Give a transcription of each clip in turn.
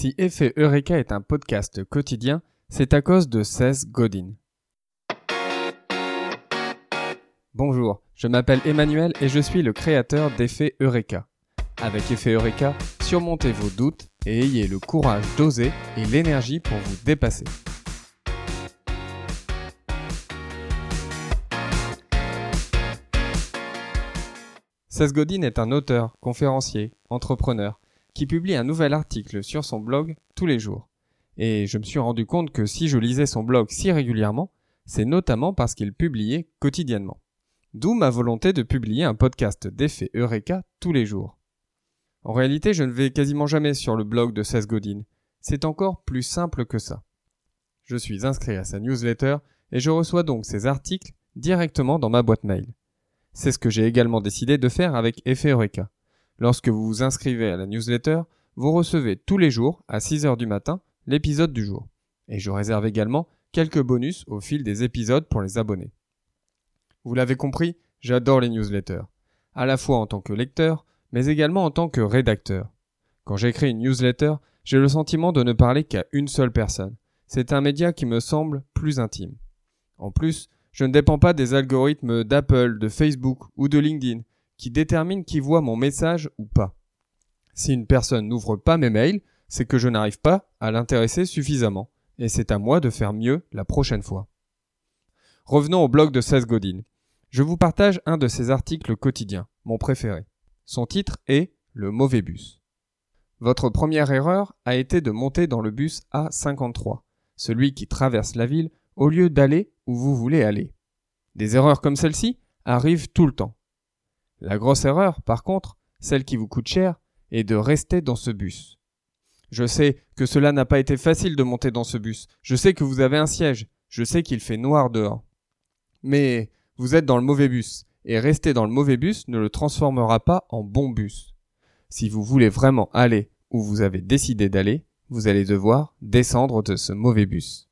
Si Effet Eureka est un podcast quotidien, c'est à cause de 16 Godin. Bonjour, je m'appelle Emmanuel et je suis le créateur d'Effet Eureka. Avec Effet Eureka, surmontez vos doutes et ayez le courage d'oser et l'énergie pour vous dépasser. Seth Godin est un auteur, conférencier, entrepreneur, qui publie un nouvel article sur son blog tous les jours. Et je me suis rendu compte que si je lisais son blog si régulièrement, c'est notamment parce qu'il publiait quotidiennement. D'où ma volonté de publier un podcast d'effet Eureka tous les jours. En réalité, je ne vais quasiment jamais sur le blog de Seth Godin. C'est encore plus simple que ça. Je suis inscrit à sa newsletter et je reçois donc ses articles directement dans ma boîte mail. C'est ce que j'ai également décidé de faire avec Effet Eureka. Lorsque vous vous inscrivez à la newsletter, vous recevez tous les jours, à 6 heures du matin, l'épisode du jour. Et je réserve également quelques bonus au fil des épisodes pour les abonnés. Vous l'avez compris, j'adore les newsletters. À la fois en tant que lecteur, mais également en tant que rédacteur. Quand j'écris une newsletter, j'ai le sentiment de ne parler qu'à une seule personne. C'est un média qui me semble plus intime. En plus, je ne dépends pas des algorithmes d'Apple, de Facebook ou de LinkedIn qui déterminent qui voit mon message ou pas. Si une personne n'ouvre pas mes mails, c'est que je n'arrive pas à l'intéresser suffisamment, et c'est à moi de faire mieux la prochaine fois. Revenons au blog de Seth Godin. Je vous partage un de ses articles quotidiens, mon préféré. Son titre est Le mauvais bus. Votre première erreur a été de monter dans le bus A53, celui qui traverse la ville au lieu d'aller où vous voulez aller. Des erreurs comme celle-ci arrivent tout le temps. La grosse erreur, par contre, celle qui vous coûte cher, est de rester dans ce bus. Je sais que cela n'a pas été facile de monter dans ce bus. Je sais que vous avez un siège. Je sais qu'il fait noir dehors. Mais vous êtes dans le mauvais bus, et rester dans le mauvais bus ne le transformera pas en bon bus. Si vous voulez vraiment aller où vous avez décidé d'aller, vous allez devoir descendre de ce mauvais bus.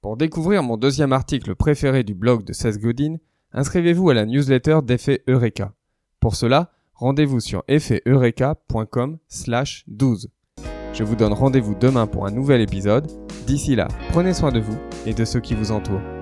Pour découvrir mon deuxième article préféré du blog de Seth Godin, inscrivez-vous à la newsletter d'Effet Eureka. Pour cela, rendez-vous sur effeteureka.com slash 12. Je vous donne rendez-vous demain pour un nouvel épisode. D'ici là, prenez soin de vous et de ceux qui vous entourent.